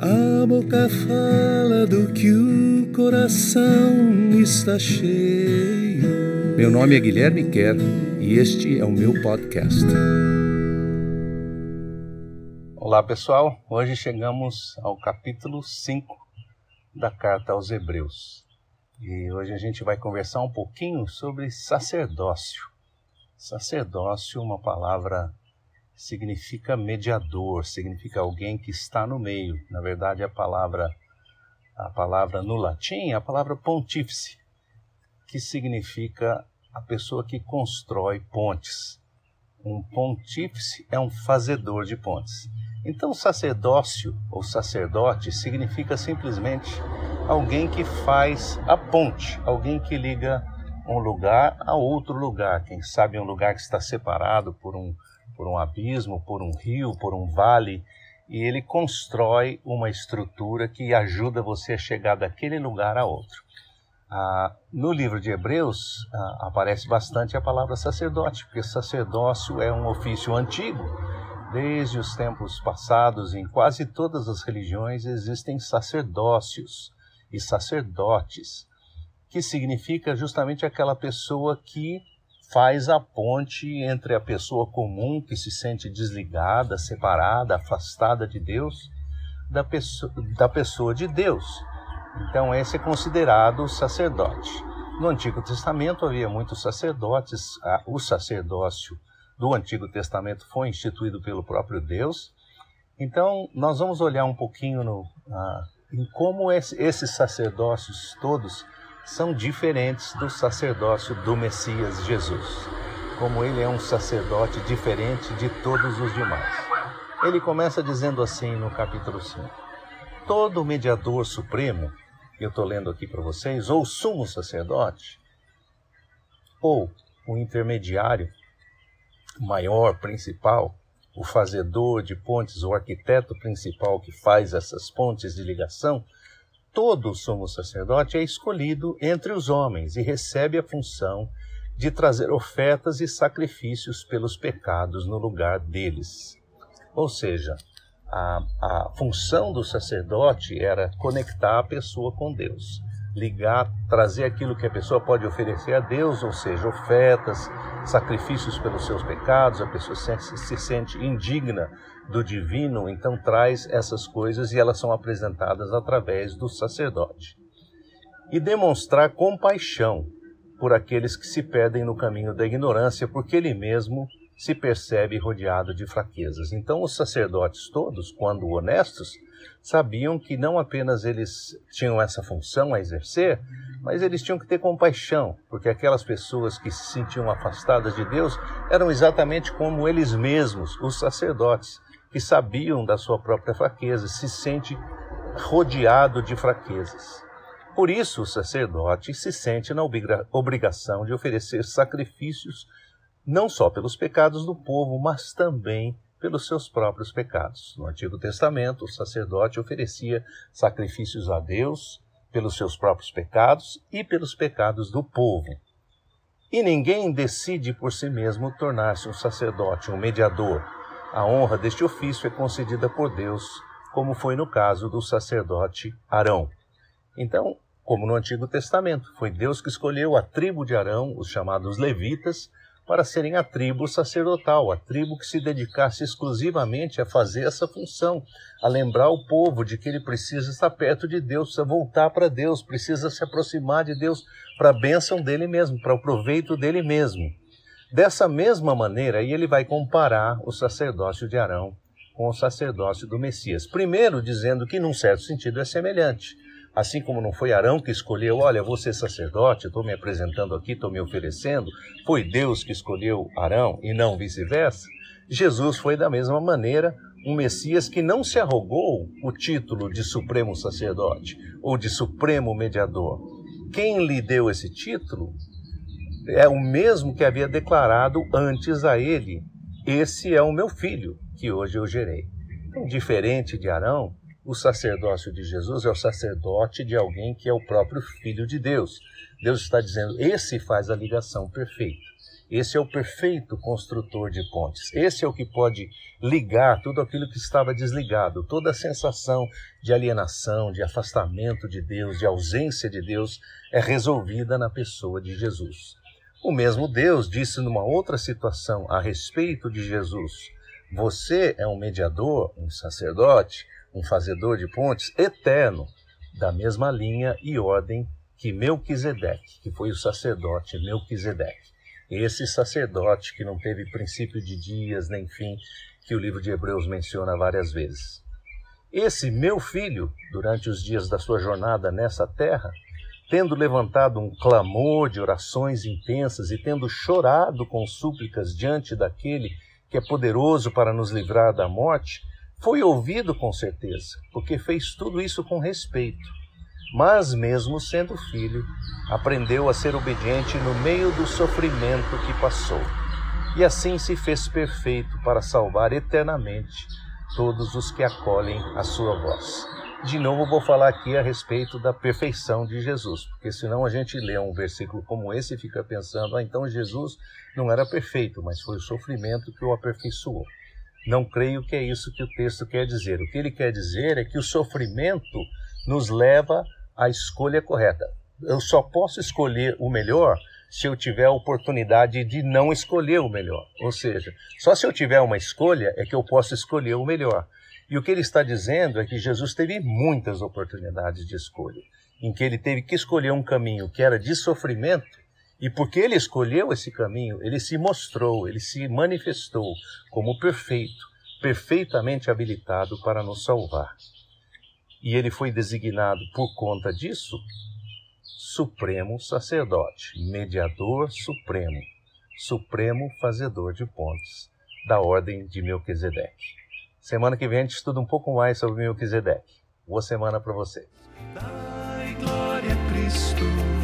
A boca fala do que o coração está cheio. Meu nome é Guilherme Kerr e este é o meu podcast. Olá pessoal, hoje chegamos ao capítulo 5 da carta aos Hebreus. E hoje a gente vai conversar um pouquinho sobre sacerdócio. Sacerdócio, uma palavra significa mediador, significa alguém que está no meio. Na verdade, a palavra a palavra no latim é a palavra pontífice, que significa a pessoa que constrói pontes. Um pontífice é um fazedor de pontes. Então, sacerdócio ou sacerdote significa simplesmente alguém que faz a ponte, alguém que liga um lugar a outro lugar. Quem sabe um lugar que está separado por um por um abismo, por um rio, por um vale, e ele constrói uma estrutura que ajuda você a chegar daquele lugar a outro. Ah, no livro de Hebreus ah, aparece bastante a palavra sacerdote, porque sacerdócio é um ofício antigo. Desde os tempos passados, em quase todas as religiões existem sacerdócios e sacerdotes, que significa justamente aquela pessoa que faz a ponte entre a pessoa comum que se sente desligada, separada, afastada de Deus, da pessoa, da pessoa de Deus. Então, esse é considerado sacerdote. No Antigo Testamento havia muitos sacerdotes, o sacerdócio do Antigo Testamento foi instituído pelo próprio Deus. Então, nós vamos olhar um pouquinho no, em como esse, esses sacerdócios todos são diferentes do sacerdócio do Messias Jesus, como ele é um sacerdote diferente de todos os demais. Ele começa dizendo assim no capítulo 5: Todo mediador supremo, eu estou lendo aqui para vocês, ou sumo sacerdote, ou o intermediário maior, principal, o fazedor de pontes, o arquiteto principal que faz essas pontes de ligação, todo sumo sacerdote é escolhido entre os homens e recebe a função de trazer ofertas e sacrifícios pelos pecados no lugar deles. Ou seja, a, a função do sacerdote era conectar a pessoa com Deus, ligar, trazer aquilo que a pessoa pode oferecer a Deus, ou seja, ofertas, sacrifícios pelos seus pecados, a pessoa se, se sente indigna do divino, então traz essas coisas e elas são apresentadas através do sacerdote. E demonstrar compaixão por aqueles que se perdem no caminho da ignorância, porque ele mesmo se percebe rodeado de fraquezas. Então, os sacerdotes todos, quando honestos, sabiam que não apenas eles tinham essa função a exercer, mas eles tinham que ter compaixão, porque aquelas pessoas que se sentiam afastadas de Deus eram exatamente como eles mesmos, os sacerdotes que sabiam da sua própria fraqueza, se sente rodeado de fraquezas. Por isso, o sacerdote se sente na obrigação de oferecer sacrifícios não só pelos pecados do povo, mas também pelos seus próprios pecados. No Antigo Testamento, o sacerdote oferecia sacrifícios a Deus pelos seus próprios pecados e pelos pecados do povo. E ninguém decide por si mesmo tornar-se um sacerdote, um mediador, a honra deste ofício é concedida por Deus, como foi no caso do sacerdote Arão. Então, como no Antigo Testamento, foi Deus que escolheu a tribo de Arão, os chamados levitas, para serem a tribo sacerdotal, a tribo que se dedicasse exclusivamente a fazer essa função, a lembrar o povo de que ele precisa estar perto de Deus, precisa voltar para Deus, precisa se aproximar de Deus para a bênção dele mesmo, para o proveito dele mesmo. Dessa mesma maneira, ele vai comparar o sacerdócio de Arão com o sacerdócio do Messias. Primeiro, dizendo que, num certo sentido, é semelhante. Assim como não foi Arão que escolheu, olha, vou ser sacerdote, estou me apresentando aqui, estou me oferecendo, foi Deus que escolheu Arão e não vice-versa. Jesus foi da mesma maneira um Messias que não se arrogou o título de supremo sacerdote ou de supremo mediador. Quem lhe deu esse título é o mesmo que havia declarado antes a ele: Esse é o meu filho, que hoje eu gerei. Então, diferente de Arão, o sacerdócio de Jesus é o sacerdote de alguém que é o próprio Filho de Deus. Deus está dizendo: esse faz a ligação perfeita. Esse é o perfeito construtor de pontes. Esse é o que pode ligar tudo aquilo que estava desligado, toda a sensação de alienação, de afastamento de Deus, de ausência de Deus, é resolvida na pessoa de Jesus. O mesmo Deus disse numa outra situação a respeito de Jesus: Você é um mediador, um sacerdote, um fazedor de pontes eterno, da mesma linha e ordem que Melquisedeque, que foi o sacerdote Melquisedeque. Esse sacerdote que não teve princípio de dias nem fim, que o livro de Hebreus menciona várias vezes. Esse meu filho, durante os dias da sua jornada nessa terra, tendo levantado um clamor de orações intensas e tendo chorado com súplicas diante daquele que é poderoso para nos livrar da morte, foi ouvido com certeza, porque fez tudo isso com respeito mas mesmo sendo filho, aprendeu a ser obediente no meio do sofrimento que passou. E assim se fez perfeito para salvar eternamente todos os que acolhem a sua voz. De novo vou falar aqui a respeito da perfeição de Jesus, porque senão a gente lê um versículo como esse e fica pensando, ah, então Jesus não era perfeito, mas foi o sofrimento que o aperfeiçoou. Não creio que é isso que o texto quer dizer. O que ele quer dizer é que o sofrimento nos leva a escolha correta. Eu só posso escolher o melhor se eu tiver a oportunidade de não escolher o melhor. Ou seja, só se eu tiver uma escolha é que eu posso escolher o melhor. E o que ele está dizendo é que Jesus teve muitas oportunidades de escolha, em que ele teve que escolher um caminho que era de sofrimento, e porque ele escolheu esse caminho, ele se mostrou, ele se manifestou como perfeito, perfeitamente habilitado para nos salvar e ele foi designado por conta disso supremo sacerdote, mediador supremo, supremo fazedor de pontes, da ordem de Melquisedeque. Semana que vem a gente estuda um pouco mais sobre Melquisedeque. Boa semana para você. Dai glória a Cristo.